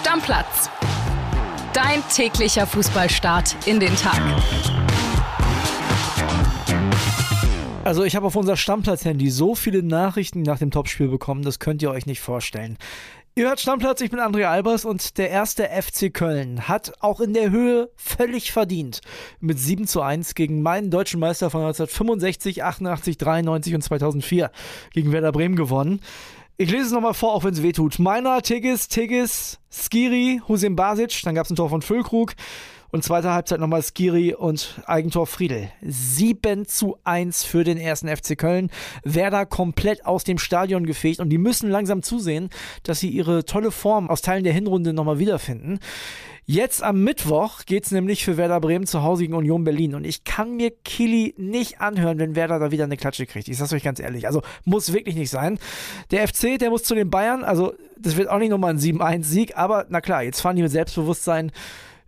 Stammplatz. Dein täglicher Fußballstart in den Tag. Also ich habe auf unser Stammplatz-Handy so viele Nachrichten nach dem Topspiel bekommen, das könnt ihr euch nicht vorstellen. Ihr hört Stammplatz, ich bin André Albers und der erste FC Köln hat auch in der Höhe völlig verdient mit 7 zu 1 gegen meinen deutschen Meister von 1965, 88, 93 und 2004 gegen Werder Bremen gewonnen. Ich lese es nochmal vor, auch wenn es weh tut. Meiner, Tigges, Tigges, Skiri, Husim Basic, dann gab es ein Tor von Füllkrug. Und zweite Halbzeit nochmal Skiri und Eigentor Friedel. 7 zu 1 für den ersten FC Köln. Werder komplett aus dem Stadion gefegt und die müssen langsam zusehen, dass sie ihre tolle Form aus Teilen der Hinrunde nochmal wiederfinden. Jetzt am Mittwoch geht es nämlich für Werder Bremen zu Hause gegen Union Berlin. Und ich kann mir Kili nicht anhören, wenn Werder da wieder eine Klatsche kriegt. Ich sag's euch ganz ehrlich. Also muss wirklich nicht sein. Der FC, der muss zu den Bayern. Also das wird auch nicht nochmal ein 7-1-Sieg. Aber na klar, jetzt fahren die mit Selbstbewusstsein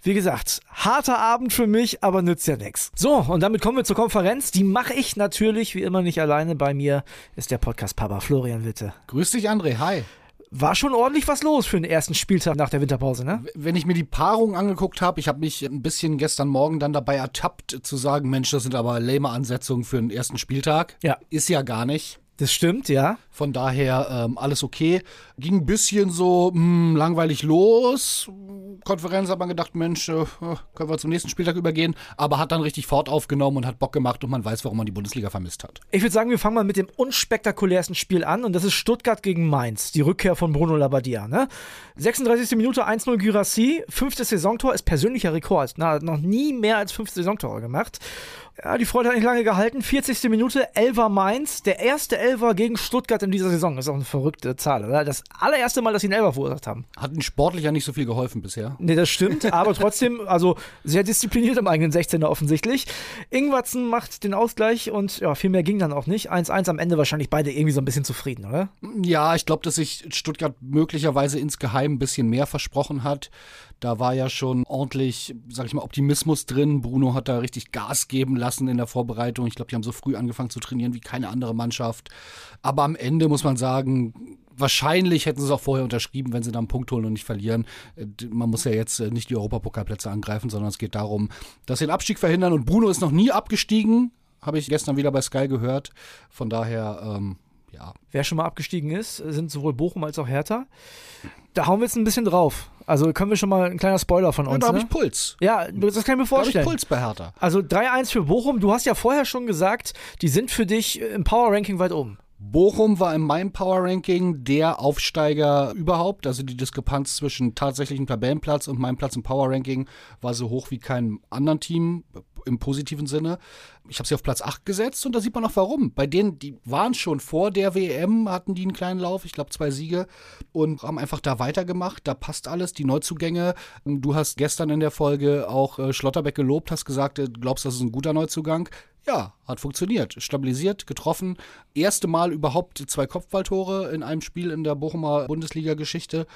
wie gesagt, harter Abend für mich, aber nützt ja nichts. So, und damit kommen wir zur Konferenz. Die mache ich natürlich wie immer nicht alleine. Bei mir ist der Podcast-Papa Florian Witte. Grüß dich, André. Hi. War schon ordentlich was los für den ersten Spieltag nach der Winterpause, ne? Wenn ich mir die Paarung angeguckt habe, ich habe mich ein bisschen gestern Morgen dann dabei ertappt zu sagen, Mensch, das sind aber lame Ansetzungen für den ersten Spieltag. Ja. Ist ja gar nicht. Das stimmt, ja. Von daher ähm, alles okay. Ging ein bisschen so mh, hm, langweilig los. Konferenz hat man gedacht, Mensch, äh, können wir zum nächsten Spieltag übergehen. Aber hat dann richtig Fort aufgenommen und hat Bock gemacht und man weiß, warum man die Bundesliga vermisst hat. Ich würde sagen, wir fangen mal mit dem unspektakulärsten Spiel an und das ist Stuttgart gegen Mainz. Die Rückkehr von Bruno Labbadia. Ne? 36. Minute 1-0 Gyrassi. Fünftes Saisontor ist persönlicher Rekord. Na, noch nie mehr als fünf Saisontore gemacht. Ja, die Freude hat nicht lange gehalten. 40. Minute, Elver Mainz. Der erste Elver gegen Stuttgart in dieser Saison. Das ist auch eine verrückte Zahl, oder? Das allererste Mal, dass sie einen Elver verursacht haben. Hat ihnen sportlich ja nicht so viel geholfen bisher. Nee, das stimmt. aber trotzdem, also sehr diszipliniert im eigenen 16er offensichtlich. Ingwatzen macht den Ausgleich und ja, viel mehr ging dann auch nicht. 1-1 am Ende wahrscheinlich beide irgendwie so ein bisschen zufrieden, oder? Ja, ich glaube, dass sich Stuttgart möglicherweise insgeheim ein bisschen mehr versprochen hat. Da war ja schon ordentlich, sag ich mal, Optimismus drin. Bruno hat da richtig Gas geben lassen in der Vorbereitung. Ich glaube, die haben so früh angefangen zu trainieren wie keine andere Mannschaft. Aber am Ende muss man sagen, wahrscheinlich hätten sie es auch vorher unterschrieben, wenn sie dann einen Punkt holen und nicht verlieren. Äh, man muss ja jetzt äh, nicht die Europapokalplätze angreifen, sondern es geht darum, dass sie den Abstieg verhindern. Und Bruno ist noch nie abgestiegen, habe ich gestern wieder bei Sky gehört. Von daher, ähm, ja. Wer schon mal abgestiegen ist, sind sowohl Bochum als auch Hertha. Da hauen wir jetzt ein bisschen drauf. Also können wir schon mal ein kleiner Spoiler von uns. Ja, da habe ne? ich Puls. Ja, das kann ich mir vorstellen. Da habe ich Puls bei Hertha. Also 3-1 für Bochum. Du hast ja vorher schon gesagt, die sind für dich im Power Ranking weit oben. Bochum war in meinem Power Ranking der Aufsteiger überhaupt. Also die Diskrepanz zwischen tatsächlichem Tabellenplatz und meinem Platz im Power Ranking war so hoch wie keinem anderen Team im positiven Sinne. Ich habe sie auf Platz 8 gesetzt und da sieht man auch warum. Bei denen, die waren schon vor der WM, hatten die einen kleinen Lauf, ich glaube zwei Siege und haben einfach da weitergemacht. Da passt alles, die Neuzugänge. Du hast gestern in der Folge auch äh, Schlotterbeck gelobt, hast gesagt, du glaubst, das ist ein guter Neuzugang. Ja, hat funktioniert. Stabilisiert, getroffen. Erste Mal überhaupt zwei Kopfballtore in einem Spiel in der Bochumer Bundesliga-Geschichte.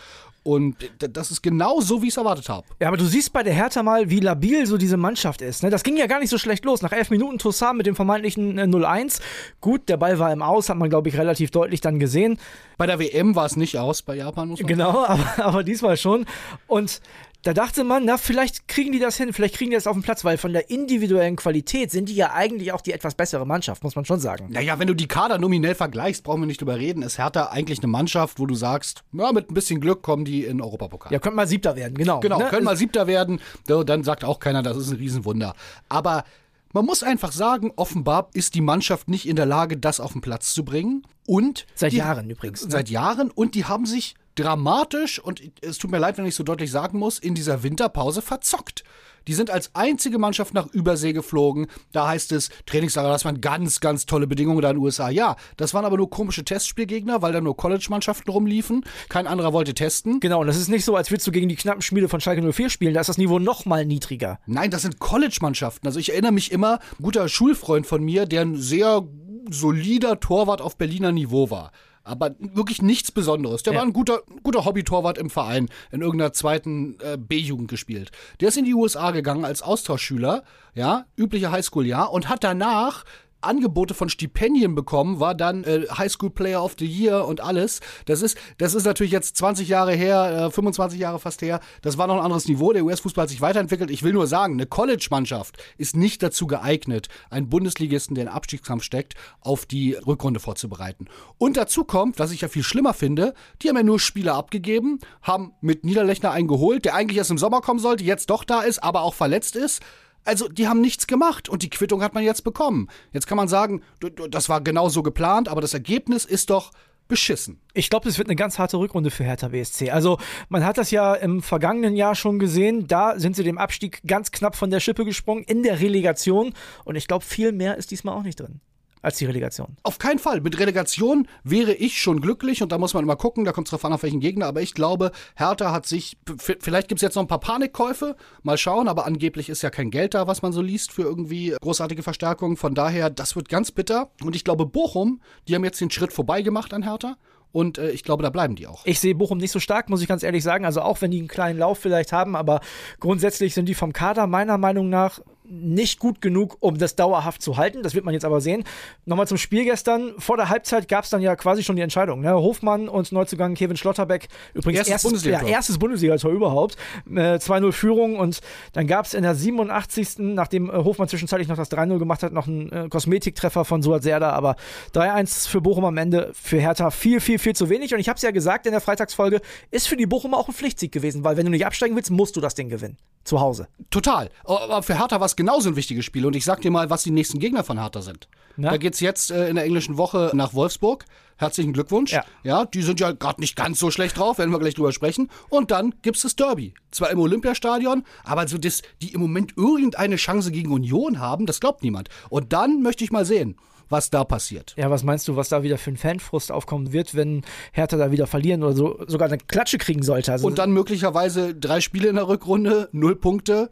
Und das ist genau so, wie ich es erwartet habe. Ja, aber du siehst bei der Hertha mal, wie labil so diese Mannschaft ist. Ne? Das ging ja gar nicht so schlecht los. Nach elf Minuten Toussaint mit dem vermeintlichen 0-1. Äh, Gut, der Ball war im Aus, hat man, glaube ich, relativ deutlich dann gesehen. Bei der WM war es nicht aus, bei Japan muss man Genau, aber, aber diesmal schon. Und da dachte man, na, vielleicht kriegen die das hin, vielleicht kriegen die das auf den Platz, weil von der individuellen Qualität sind die ja eigentlich auch die etwas bessere Mannschaft, muss man schon sagen. Naja, wenn du die Kader nominell vergleichst, brauchen wir nicht drüber reden, ist Hertha eigentlich eine Mannschaft, wo du sagst, ja, mit ein bisschen Glück kommen die in Europapokal. Ja, können mal Siebter werden, genau. Genau, ne? können mal Siebter werden, dann sagt auch keiner, das ist ein Riesenwunder. Aber man muss einfach sagen, offenbar ist die Mannschaft nicht in der Lage, das auf den Platz zu bringen. Und seit die, Jahren übrigens. Ne? Seit Jahren und die haben sich dramatisch und es tut mir leid, wenn ich so deutlich sagen muss, in dieser Winterpause verzockt. Die sind als einzige Mannschaft nach Übersee geflogen. Da heißt es, Trainingslager, das waren ganz, ganz tolle Bedingungen da in den USA. Ja, das waren aber nur komische Testspielgegner, weil da nur College-Mannschaften rumliefen. Kein anderer wollte testen. Genau, und das ist nicht so, als würdest du gegen die knappen Spiele von Schalke 04 spielen. Da ist das Niveau noch mal niedriger. Nein, das sind College-Mannschaften. Also ich erinnere mich immer, ein guter Schulfreund von mir, der ein sehr solider Torwart auf Berliner Niveau war aber wirklich nichts Besonderes. Der ja. war ein guter, guter Hobby-Torwart im Verein, in irgendeiner zweiten äh, B-Jugend gespielt. Der ist in die USA gegangen als Austauschschüler, ja, übliche Highschool-Jahr, und hat danach Angebote von Stipendien bekommen, war dann äh, High School Player of the Year und alles. Das ist, das ist natürlich jetzt 20 Jahre her, äh, 25 Jahre fast her. Das war noch ein anderes Niveau. Der US-Fußball hat sich weiterentwickelt. Ich will nur sagen, eine College-Mannschaft ist nicht dazu geeignet, einen Bundesligisten, der in Abstiegskampf steckt, auf die Rückrunde vorzubereiten. Und dazu kommt, was ich ja viel schlimmer finde, die haben ja nur Spieler abgegeben, haben mit Niederlechner einen geholt, der eigentlich erst im Sommer kommen sollte, jetzt doch da ist, aber auch verletzt ist. Also, die haben nichts gemacht und die Quittung hat man jetzt bekommen. Jetzt kann man sagen, das war genau so geplant, aber das Ergebnis ist doch beschissen. Ich glaube, das wird eine ganz harte Rückrunde für Hertha BSC. Also, man hat das ja im vergangenen Jahr schon gesehen. Da sind sie dem Abstieg ganz knapp von der Schippe gesprungen in der Relegation. Und ich glaube, viel mehr ist diesmal auch nicht drin als die Relegation. Auf keinen Fall. Mit Relegation wäre ich schon glücklich und da muss man immer gucken, da kommt es drauf an, auf welchen Gegner. Aber ich glaube, Hertha hat sich, vielleicht gibt es jetzt noch ein paar Panikkäufe, mal schauen, aber angeblich ist ja kein Geld da, was man so liest für irgendwie großartige Verstärkungen. Von daher, das wird ganz bitter. Und ich glaube, Bochum, die haben jetzt den Schritt vorbei gemacht an Hertha. Und äh, ich glaube, da bleiben die auch. Ich sehe Bochum nicht so stark, muss ich ganz ehrlich sagen. Also auch wenn die einen kleinen Lauf vielleicht haben, aber grundsätzlich sind die vom Kader meiner Meinung nach nicht gut genug, um das dauerhaft zu halten. Das wird man jetzt aber sehen. Nochmal zum Spiel gestern. Vor der Halbzeit gab es dann ja quasi schon die Entscheidung. Ne? Hofmann und Neuzugang Kevin Schlotterbeck. Übrigens erstes, erstes Bundesliga. Ja, erstes Bundesliga-Tor überhaupt. Äh, 2-0 Führung und dann gab es in der 87. nachdem äh, Hofmann zwischenzeitlich noch das 3-0 gemacht hat, noch einen äh, Kosmetiktreffer von Suat Serda. Aber 3-1 für Bochum am Ende. Für Hertha viel, viel, viel zu wenig. Und ich habe es ja gesagt in der Freitagsfolge, ist für die Bochumer auch ein Pflichtsieg gewesen, weil wenn du nicht absteigen willst, musst du das Ding gewinnen. Zu Hause. Total. Aber für Hertha war es genauso ein wichtiges Spiel. Und ich sag dir mal, was die nächsten Gegner von Hertha sind. Na? Da geht's jetzt äh, in der englischen Woche nach Wolfsburg. Herzlichen Glückwunsch. Ja, ja die sind ja gerade nicht ganz so schlecht drauf, werden wir gleich drüber sprechen. Und dann gibt's das Derby. Zwar im Olympiastadion, aber so das, die im Moment irgendeine Chance gegen Union haben, das glaubt niemand. Und dann möchte ich mal sehen was da passiert. Ja, was meinst du, was da wieder für ein Fanfrust aufkommen wird, wenn Hertha da wieder verlieren oder so sogar eine Klatsche kriegen sollte? Also und dann möglicherweise drei Spiele in der Rückrunde, null Punkte.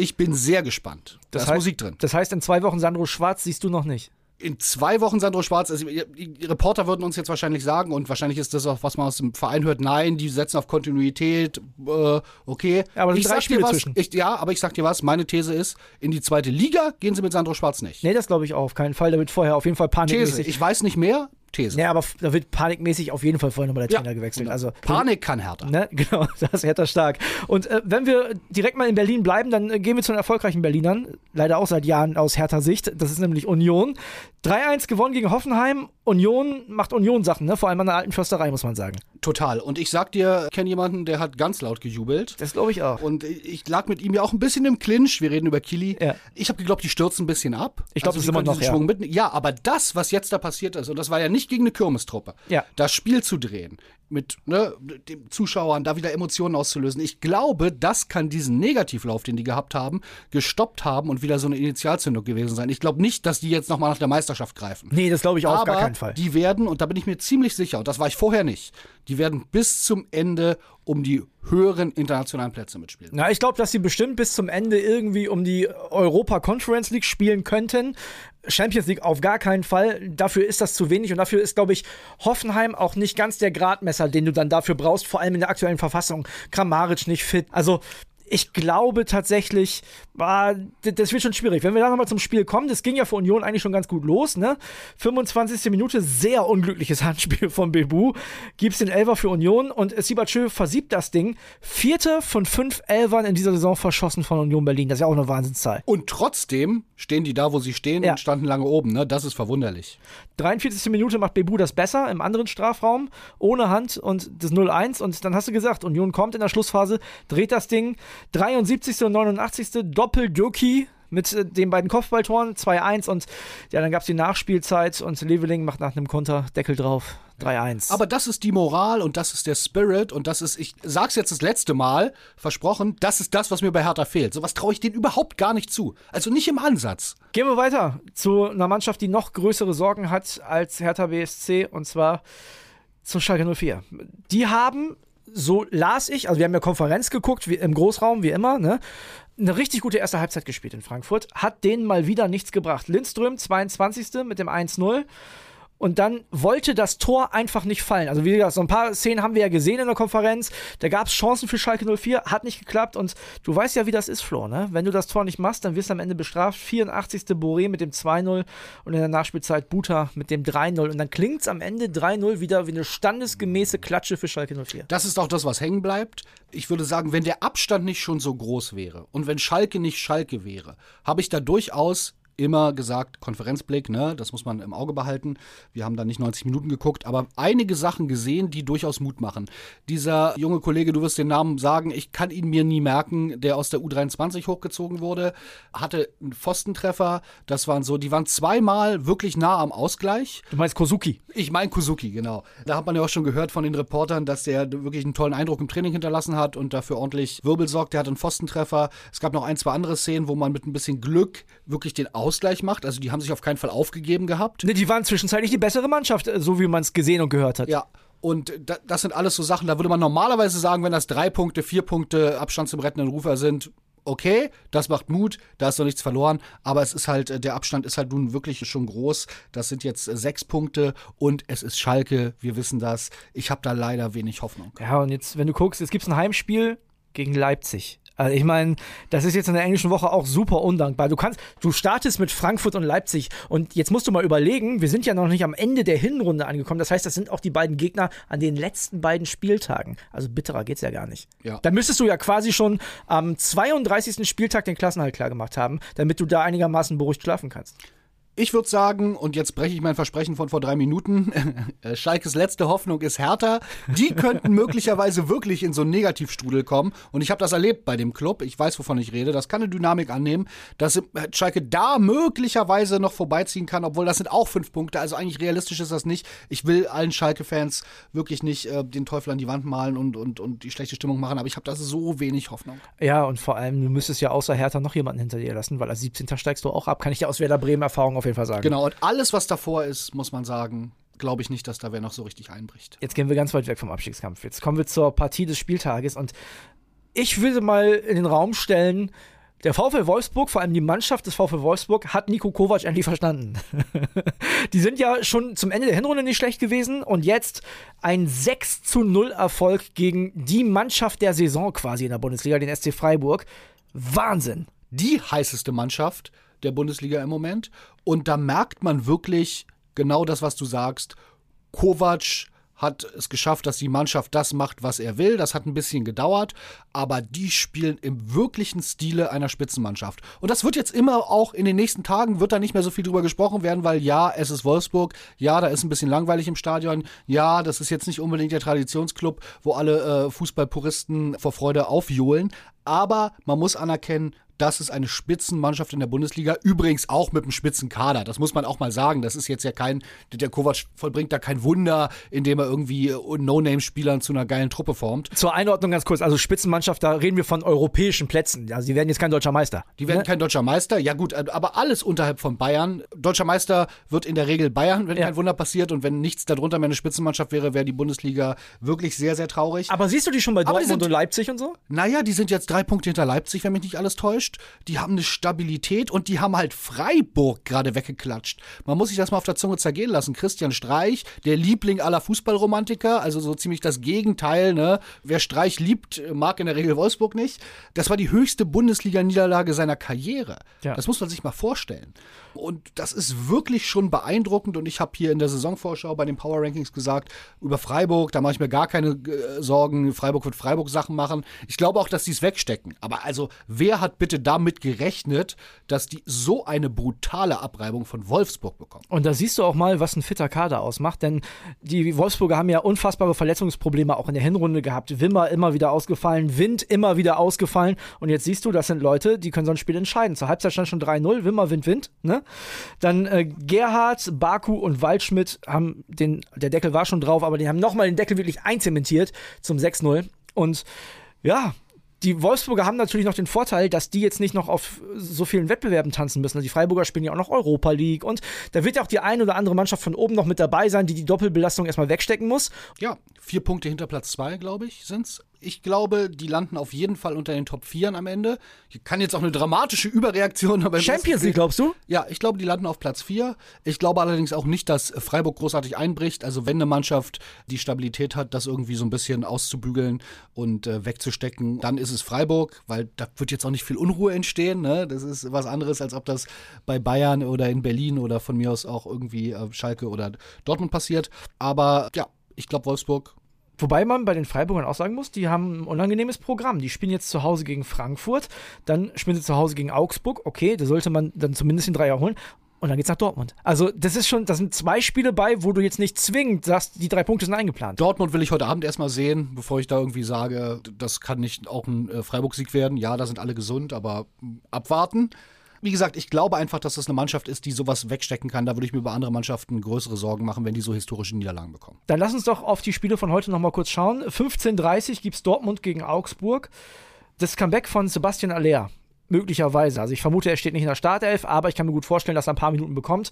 Ich bin sehr gespannt. Das da ist heißt, Musik drin. Das heißt, in zwei Wochen Sandro Schwarz siehst du noch nicht in zwei Wochen Sandro Schwarz, also die Reporter würden uns jetzt wahrscheinlich sagen, und wahrscheinlich ist das auch, was man aus dem Verein hört, nein, die setzen auf Kontinuität, äh, okay. Aber ich drei Spiele was, zwischen. Ich, ja, aber ich sag dir was, meine These ist, in die zweite Liga gehen sie mit Sandro Schwarz nicht. Nee, das glaube ich auch auf keinen Fall. Da wird vorher auf jeden Fall Panik. These, ich weiß nicht mehr, These. Ja, aber da wird panikmäßig auf jeden Fall vorher nochmal der Trainer ja, gewechselt. Genau. Also, Panik kann härter. Ne, genau, das ist härter stark. Und äh, wenn wir direkt mal in Berlin bleiben, dann äh, gehen wir zu den erfolgreichen Berlinern. Leider auch seit Jahren aus härter Sicht. Das ist nämlich Union. 3-1 gewonnen gegen Hoffenheim. Union macht Union-Sachen, ne? vor allem an der alten Försterei, muss man sagen. Total. Und ich sag dir, ich kenne jemanden, der hat ganz laut gejubelt. Das glaube ich auch. Und ich lag mit ihm ja auch ein bisschen im Clinch. Wir reden über Kili. Ja. Ich habe geglaubt, die stürzen ein bisschen ab. Ich glaube, also, das ist immer noch ja. Mit, ja, aber das, was jetzt da passiert ist, und das war ja nicht gegen eine Kirmestruppe, ja. das Spiel zu drehen, mit ne, den Zuschauern da wieder Emotionen auszulösen. Ich glaube, das kann diesen Negativlauf, den die gehabt haben, gestoppt haben und wieder so eine Initialzündung gewesen sein. Ich glaube nicht, dass die jetzt nochmal nach der Meisterschaft greifen. Nee, das glaube ich auch Aber gar keinen Fall. Die werden, und da bin ich mir ziemlich sicher, und das war ich vorher nicht, die werden bis zum Ende um die höheren internationalen Plätze mitspielen. Na, ich glaube, dass sie bestimmt bis zum Ende irgendwie um die Europa Conference League spielen könnten. Champions League auf gar keinen Fall. Dafür ist das zu wenig und dafür ist, glaube ich, Hoffenheim auch nicht ganz der Gradmesser, den du dann dafür brauchst, vor allem in der aktuellen Verfassung. Kramaric nicht fit. Also ich glaube tatsächlich, ah, das wird schon schwierig. Wenn wir da nochmal zum Spiel kommen, das ging ja für Union eigentlich schon ganz gut los, ne? 25. Minute, sehr unglückliches Handspiel von Bebu. Gibt's den Elfer für Union und Sibachö versiebt das Ding. Vierte von fünf Elfern in dieser Saison verschossen von Union Berlin. Das ist ja auch eine Wahnsinnszahl. Und trotzdem stehen die da, wo sie stehen ja. und standen lange oben, ne? Das ist verwunderlich. 43. Minute macht Bebu das besser im anderen Strafraum, ohne Hand und das 0-1. Und dann hast du gesagt, Union kommt in der Schlussphase, dreht das Ding. 73. und 89. Doppel-Jockey mit äh, den beiden Kopfballtoren, 2-1 und ja, dann gab es die Nachspielzeit und Leveling macht nach einem Konter Deckel drauf, 3-1. Aber das ist die Moral und das ist der Spirit und das ist, ich sag's jetzt das letzte Mal, versprochen, das ist das, was mir bei Hertha fehlt. Sowas traue ich denen überhaupt gar nicht zu. Also nicht im Ansatz. Gehen wir weiter zu einer Mannschaft, die noch größere Sorgen hat als Hertha BSC und zwar zu Schalke 04. Die haben so las ich, also wir haben ja Konferenz geguckt, wie, im Großraum, wie immer, ne? Eine richtig gute erste Halbzeit gespielt in Frankfurt. Hat denen mal wieder nichts gebracht. Lindström, 22. mit dem 1-0. Und dann wollte das Tor einfach nicht fallen. Also wie gesagt, so ein paar Szenen haben wir ja gesehen in der Konferenz. Da gab es Chancen für Schalke 04, hat nicht geklappt und du weißt ja, wie das ist, Flo, ne? Wenn du das Tor nicht machst, dann wirst du am Ende bestraft. 84. Boré mit dem 2-0 und in der Nachspielzeit Buta mit dem 3-0 und dann klingt es am Ende 3-0 wieder wie eine standesgemäße Klatsche für Schalke 04. Das ist auch das, was hängen bleibt. Ich würde sagen, wenn der Abstand nicht schon so groß wäre und wenn Schalke nicht Schalke wäre, habe ich da durchaus immer gesagt, Konferenzblick, ne, das muss man im Auge behalten. Wir haben da nicht 90 Minuten geguckt, aber einige Sachen gesehen, die durchaus Mut machen. Dieser junge Kollege, du wirst den Namen sagen, ich kann ihn mir nie merken, der aus der U23 hochgezogen wurde, hatte einen Pfostentreffer. Das waren so, die waren zweimal wirklich nah am Ausgleich. Du meinst Kozuki? Ich meine Kozuki, genau. Da hat man ja auch schon gehört von den Reportern, dass der wirklich einen tollen Eindruck im Training hinterlassen hat und dafür ordentlich Wirbel sorgt. Der hat einen Pfostentreffer. Es gab noch ein, zwei andere Szenen, wo man mit ein bisschen Glück wirklich den Ausgleich Ausgleich macht. Also die haben sich auf keinen Fall aufgegeben gehabt. Ne, die waren zwischenzeitlich die bessere Mannschaft, äh, so wie man es gesehen und gehört hat. Ja. Und das sind alles so Sachen, da würde man normalerweise sagen, wenn das drei Punkte, vier Punkte Abstand zum rettenden Rufer sind, okay, das macht Mut, da ist noch nichts verloren, aber es ist halt, äh, der Abstand ist halt nun wirklich schon groß. Das sind jetzt äh, sechs Punkte und es ist Schalke, wir wissen das. Ich habe da leider wenig Hoffnung. Ja, und jetzt, wenn du guckst, es gibt ein Heimspiel gegen Leipzig. Also ich meine, das ist jetzt in der englischen Woche auch super undankbar. Du kannst, du startest mit Frankfurt und Leipzig und jetzt musst du mal überlegen, wir sind ja noch nicht am Ende der Hinrunde angekommen. Das heißt, das sind auch die beiden Gegner an den letzten beiden Spieltagen. Also bitterer geht's ja gar nicht. Ja. Da müsstest du ja quasi schon am 32. Spieltag den Klassenhalt klar gemacht haben, damit du da einigermaßen beruhigt schlafen kannst. Ich würde sagen, und jetzt breche ich mein Versprechen von vor drei Minuten, äh, Schalkes letzte Hoffnung ist Hertha. Die könnten möglicherweise wirklich in so einen Negativstrudel kommen. Und ich habe das erlebt bei dem Club. Ich weiß, wovon ich rede. Das kann eine Dynamik annehmen, dass äh, Schalke da möglicherweise noch vorbeiziehen kann, obwohl das sind auch fünf Punkte. Also eigentlich realistisch ist das nicht. Ich will allen Schalke-Fans wirklich nicht äh, den Teufel an die Wand malen und, und, und die schlechte Stimmung machen. Aber ich habe da so wenig Hoffnung. Ja, und vor allem, du müsstest ja außer Hertha noch jemanden hinter dir lassen, weil als 17. steigst du auch ab. Kann ich dir aus Werder Bremen Erfahrung auf jeden Fall sagen. Genau, und alles, was davor ist, muss man sagen, glaube ich nicht, dass da wer noch so richtig einbricht. Jetzt gehen wir ganz weit weg vom Abstiegskampf. Jetzt kommen wir zur Partie des Spieltages und ich würde mal in den Raum stellen, der VfL Wolfsburg, vor allem die Mannschaft des VfL Wolfsburg, hat Nico Kovac endlich verstanden. die sind ja schon zum Ende der Hinrunde nicht schlecht gewesen und jetzt ein 6 zu 0 Erfolg gegen die Mannschaft der Saison quasi in der Bundesliga, den SC Freiburg. Wahnsinn. Die heißeste Mannschaft der Bundesliga im Moment. Und da merkt man wirklich genau das, was du sagst. Kovac hat es geschafft, dass die Mannschaft das macht, was er will. Das hat ein bisschen gedauert, aber die spielen im wirklichen Stile einer Spitzenmannschaft. Und das wird jetzt immer auch in den nächsten Tagen, wird da nicht mehr so viel drüber gesprochen werden, weil ja, es ist Wolfsburg, ja, da ist ein bisschen langweilig im Stadion, ja, das ist jetzt nicht unbedingt der Traditionsclub, wo alle äh, Fußballpuristen vor Freude aufjohlen, aber man muss anerkennen, das ist eine Spitzenmannschaft in der Bundesliga. Übrigens auch mit einem Spitzenkader. Das muss man auch mal sagen. Das ist jetzt ja kein, der Kovac vollbringt da kein Wunder, indem er irgendwie No-Name-Spielern zu einer geilen Truppe formt. Zur Einordnung ganz kurz. Also Spitzenmannschaft, da reden wir von europäischen Plätzen. Also sie werden jetzt kein deutscher Meister. Die werden ne? kein deutscher Meister. Ja gut, aber alles unterhalb von Bayern. Deutscher Meister wird in der Regel Bayern, wenn ja. kein Wunder passiert. Und wenn nichts darunter mehr eine Spitzenmannschaft wäre, wäre die Bundesliga wirklich sehr, sehr traurig. Aber siehst du die schon bei Dortmund sind, und Leipzig und so? Naja, die sind jetzt drei Punkte hinter Leipzig, wenn mich nicht alles täuscht Die haben eine Stabilität und die haben halt Freiburg gerade weggeklatscht. Man muss sich das mal auf der Zunge zergehen lassen. Christian Streich, der Liebling aller Fußballromantiker, also so ziemlich das Gegenteil. Ne? Wer Streich liebt, mag in der Regel Wolfsburg nicht. Das war die höchste Bundesliga-Niederlage seiner Karriere. Ja. Das muss man sich mal vorstellen. Und das ist wirklich schon beeindruckend. Und ich habe hier in der Saisonvorschau bei den Power Rankings gesagt, über Freiburg, da mache ich mir gar keine äh, Sorgen. Freiburg wird Freiburg Sachen machen. Ich glaube auch, dass sie es wegstecken. Aber also, wer hat bitte damit gerechnet, dass die so eine brutale Abreibung von Wolfsburg bekommen? Und da siehst du auch mal, was ein fitter Kader ausmacht. Denn die Wolfsburger haben ja unfassbare Verletzungsprobleme auch in der Hinrunde gehabt. Wimmer immer wieder ausgefallen, Wind immer wieder ausgefallen. Und jetzt siehst du, das sind Leute, die können so ein Spiel entscheiden. Zur Halbzeit stand schon 3-0, Wimmer, Wind, Wind. Ne? Dann äh, Gerhard, Baku und Waldschmidt haben den, der Deckel war schon drauf, aber die haben nochmal den Deckel wirklich einzementiert zum 6-0. Und ja, die Wolfsburger haben natürlich noch den Vorteil, dass die jetzt nicht noch auf so vielen Wettbewerben tanzen müssen. Also die Freiburger spielen ja auch noch Europa League und da wird ja auch die eine oder andere Mannschaft von oben noch mit dabei sein, die die Doppelbelastung erstmal wegstecken muss. Ja, vier Punkte hinter Platz zwei, glaube ich, sind es Ich glaube, die landen auf jeden Fall unter den Top 4 am Ende. Hier kann jetzt auch eine dramatische Überreaktion. Aber Champions League, glaubst du? Ja, ich glaube, die landen auf Platz 4. Ich glaube allerdings auch nicht, dass Freiburg großartig einbricht. Also wenn eine Mannschaft die Stabilität hat, das irgendwie so ein bisschen auszubügeln und äh, wegzustecken, dann ist es Freiburg, weil da wird jetzt auch nicht viel Unruhe entstehen. Ne? Das ist was anderes, als ob das bei Bayern oder in Berlin oder von mir aus auch irgendwie äh, Schalke oder Dortmund passiert. Aber ja, ich glaube, Wolfsburg Wobei man bei den Freiburgern auch sagen muss, die haben ein unangenehmes Programm. Die spielen jetzt zu Hause gegen Frankfurt, dann spielen sie zu Hause gegen Augsburg. Okay, da sollte man dann zumindest den Dreier holen. Und dann geht's nach Dortmund. Also, das ist schon, das sind zwei Spiele bei, wo du jetzt nicht zwingend sagst, die drei Punkte sind eingeplant. Dortmund will ich heute Abend erstmal sehen, bevor ich da irgendwie sage, das kann nicht auch ein äh, Freiburg-Sieg werden. Ja, da sind alle gesund, aber abwarten. Wie gesagt, ich glaube einfach, dass das eine Mannschaft ist, die sowas wegstecken kann. Da würde ich mir über andere Mannschaften größere Sorgen machen, wenn die so historische Niederlagen bekommen. Dann lass uns doch auf die Spiele von heute nochmal kurz schauen. 15.30 gibt es Dortmund gegen Augsburg. Das Comeback von Sebastian Aller. Möglicherweise. Also ich vermute, er steht nicht in der Startelf, aber ich kann mir gut vorstellen, dass er ein paar Minuten bekommt.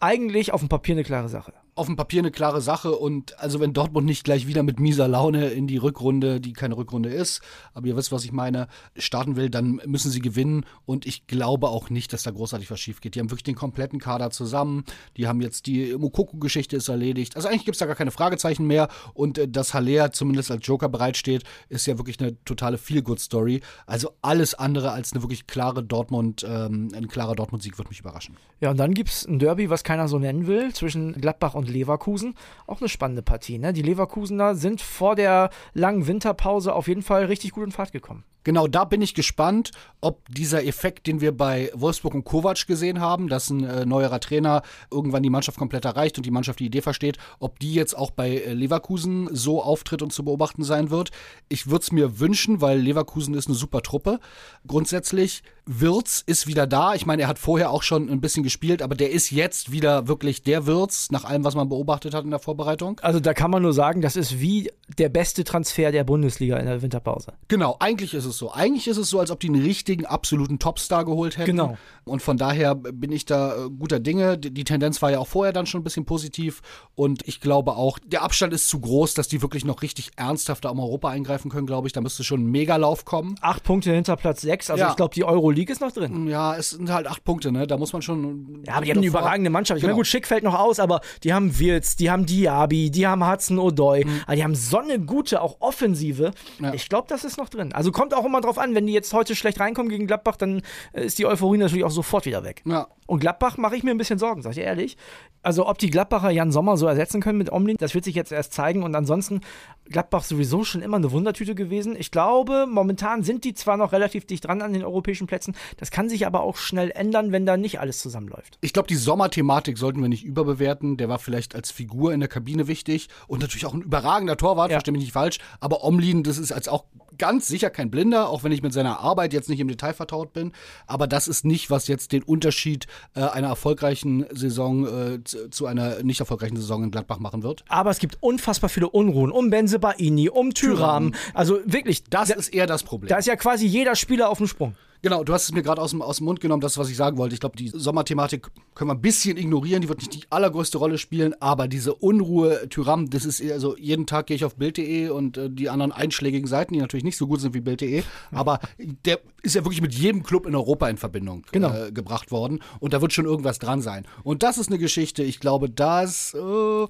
Eigentlich auf dem Papier eine klare Sache auf dem Papier eine klare Sache und also wenn Dortmund nicht gleich wieder mit mieser Laune in die Rückrunde, die keine Rückrunde ist, aber ihr wisst, was ich meine, starten will, dann müssen sie gewinnen und ich glaube auch nicht, dass da großartig was schief geht. Die haben wirklich den kompletten Kader zusammen, die haben jetzt die Mukoko-Geschichte ist erledigt. Also eigentlich gibt es da gar keine Fragezeichen mehr und äh, dass Haller zumindest als Joker bereitsteht, ist ja wirklich eine totale Feel-Good-Story. Also alles andere als eine wirklich klare Dortmund, ähm, ein klarer Dortmund-Sieg wird mich überraschen. Ja, und dann gibt es ein Derby, was keiner so nennen will, zwischen Gladbach und Leverkusen. Auch eine spannende Partie. Ne? Die Leverkusener sind vor der langen Winterpause auf jeden Fall richtig gut in Fahrt gekommen. Genau, da bin ich gespannt, ob dieser Effekt, den wir bei Wolfsburg und Kovac gesehen haben, dass ein äh, neuerer Trainer irgendwann die Mannschaft komplett erreicht und die Mannschaft die Idee versteht, ob die jetzt auch bei äh, Leverkusen so auftritt und zu beobachten sein wird. Ich würde es mir wünschen, weil Leverkusen ist eine super Truppe. Grundsätzlich, Wirz ist wieder da. Ich meine, er hat vorher auch schon ein bisschen gespielt, aber der ist jetzt wieder wirklich der Wirz, nach allem, was man beobachtet hat in der Vorbereitung. Also da kann man nur sagen, das ist wie der beste Transfer der Bundesliga in der Winterpause. Genau, eigentlich ist es so. Eigentlich ist es so, als ob die einen richtigen, absoluten Topstar geholt hätten. Genau. Und von daher bin ich da äh, guter Dinge. Die Tendenz war ja auch vorher dann schon ein bisschen positiv. Und ich glaube auch, der Abstand ist zu groß, dass die wirklich noch richtig ernsthaft da um Europa eingreifen können, glaube ich. Da müsste schon ein Megalauf kommen. Acht Punkte hinter Platz sechs. Also Ja. ich glaube, die Euroleague ist noch drin. Ja, es sind halt acht Punkte, ne? Da muss man schon. Ja, aber die haben eine überragende Mannschaft. Ich Genau. meine, gut, Schick fällt noch aus, aber die haben Wirtz, die haben Diaby, die haben Hudson O'Doy. Mhm. Also die haben so eine gute, auch Offensive. Ja. Ich glaube, das ist noch drin. Also kommt auch immer drauf an, wenn die jetzt heute schlecht reinkommen gegen Gladbach, dann äh, ist die Euphorie natürlich auch sofort wieder weg. Ja. Und Gladbach mache ich mir ein bisschen Sorgen, sag ich ehrlich. Also ob die Gladbacher Jan Sommer so ersetzen können mit Omlin, das wird sich jetzt erst zeigen. Und ansonsten, Gladbach sowieso schon immer eine Wundertüte gewesen. Ich glaube, momentan sind die zwar noch relativ dicht dran an den europäischen Plätzen, das kann sich aber auch schnell ändern, wenn da nicht alles zusammenläuft. Ich glaube, die Sommerthematik sollten wir nicht überbewerten. Der war vielleicht als Figur in der Kabine wichtig und natürlich auch ein überragender Torwart, Ja. verstehe mich nicht falsch. Aber Omlin, das ist als auch ganz sicher kein Blinder, auch wenn ich mit seiner Arbeit jetzt nicht im Detail vertraut bin. Aber das ist nicht, was jetzt den Unterschied äh, einer erfolgreichen Saison äh, zu, zu einer nicht erfolgreichen Saison in Gladbach machen wird. Aber es gibt unfassbar viele Unruhen um Benzebaini, um Tyram. Also wirklich, Das da, ist eher das Problem. da ist ja quasi jeder Spieler auf dem Sprung. Genau, du hast es mir gerade aus dem, aus dem Mund genommen, das, was ich sagen wollte. Ich glaube, die Sommerthematik können wir ein bisschen ignorieren, die wird nicht die allergrößte Rolle spielen, aber diese Unruhe, Tyram, das ist eher so, jeden Tag gehe ich auf Bild.de und äh, die anderen einschlägigen Seiten, die natürlich nicht so gut sind wie Bild.de, aber der ist ja wirklich mit jedem Club in Europa in Verbindung Genau. äh, gebracht worden und da wird schon irgendwas dran sein. Und das ist eine Geschichte, ich glaube, das, äh,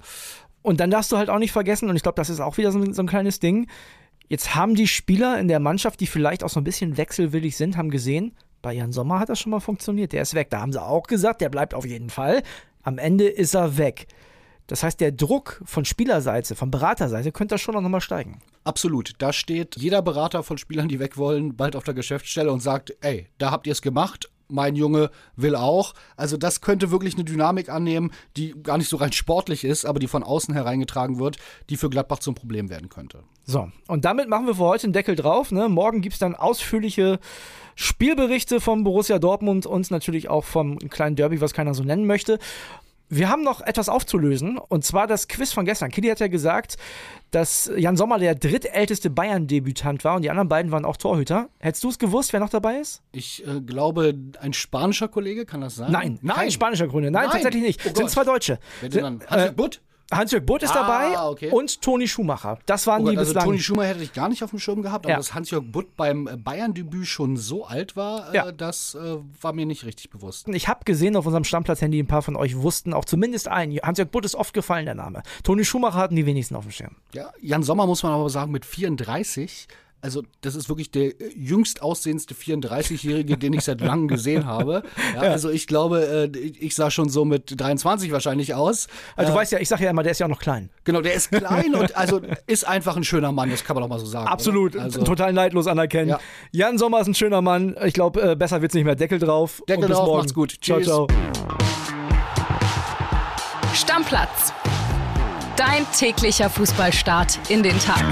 Und dann darfst du halt auch nicht vergessen, und ich glaube, das ist auch wieder so ein, so ein kleines Ding. Jetzt haben die Spieler in der Mannschaft, die vielleicht auch so ein bisschen wechselwillig sind, haben gesehen, bei Jan Sommer hat das schon mal funktioniert. Der ist weg. Da haben sie auch gesagt, der bleibt auf jeden Fall. Am Ende ist er weg. Das heißt, der Druck von Spielerseite, von Beraterseite, könnte da schon noch mal steigen. Absolut. Da steht jeder Berater von Spielern, die weg wollen, bald auf der Geschäftsstelle und sagt, ey, da habt ihr es gemacht. Mein Junge will auch. Also das könnte wirklich eine Dynamik annehmen, die gar nicht so rein sportlich ist, aber die von außen hereingetragen wird, die für Gladbach zum Problem werden könnte. So, und damit machen wir für heute einen Deckel drauf. Ne? Morgen gibt es dann ausführliche Spielberichte vom Borussia Dortmund und natürlich auch vom kleinen Derby, was keiner so nennen möchte. Wir haben noch etwas aufzulösen und zwar das Quiz von gestern. Kili hat ja gesagt, dass Jan Sommer der drittälteste Bayern-Debütant war und die anderen beiden waren auch Torhüter. Hättest du es gewusst, wer noch dabei ist? Ich äh, glaube, ein spanischer Kollege, kann das sein? Nein, kein spanischer Gründe. Nein, Nein. tatsächlich nicht. Oh Sind zwei Deutsche. Wer denn dann? Hans Äh, Butt? Hans-Jörg Butt ist Ah, dabei okay. und Toni Schumacher. Das waren Oh die Gott, also bislang. Toni Schumacher hätte ich gar nicht auf dem Schirm gehabt, aber Ja. dass Hans-Jörg Butt beim Bayern-Debüt schon so alt war, äh, Ja. das äh, war mir nicht richtig bewusst. ich habe gesehen auf unserem Stammplatz-Handy, ein paar von euch wussten auch zumindest einen. Hans-Jörg Butt ist oft gefallen, der Name. Toni Schumacher hatten die wenigsten auf dem Schirm. Ja, Jan Sommer muss man aber sagen, mit 34, also das ist wirklich der äh, jüngst aussehendste 34-Jährige, den ich seit langem gesehen habe. Ja, Also ich glaube, äh, ich sah schon so mit 23 wahrscheinlich aus. Also du weißt ja, ich sage ja immer, der ist ja auch noch klein. Genau, der ist klein und also ist einfach ein schöner Mann, das kann man doch mal so sagen. Absolut? Also, total neidlos anerkennen. Ja. Jan Sommer ist ein schöner Mann. Ich glaube, äh, besser wird's nicht mehr. Deckel drauf. Deckel Und bis drauf, morgen. macht's gut. Ciao, Tschüss. ciao. Stammplatz. Dein täglicher Fußballstart in den Tag.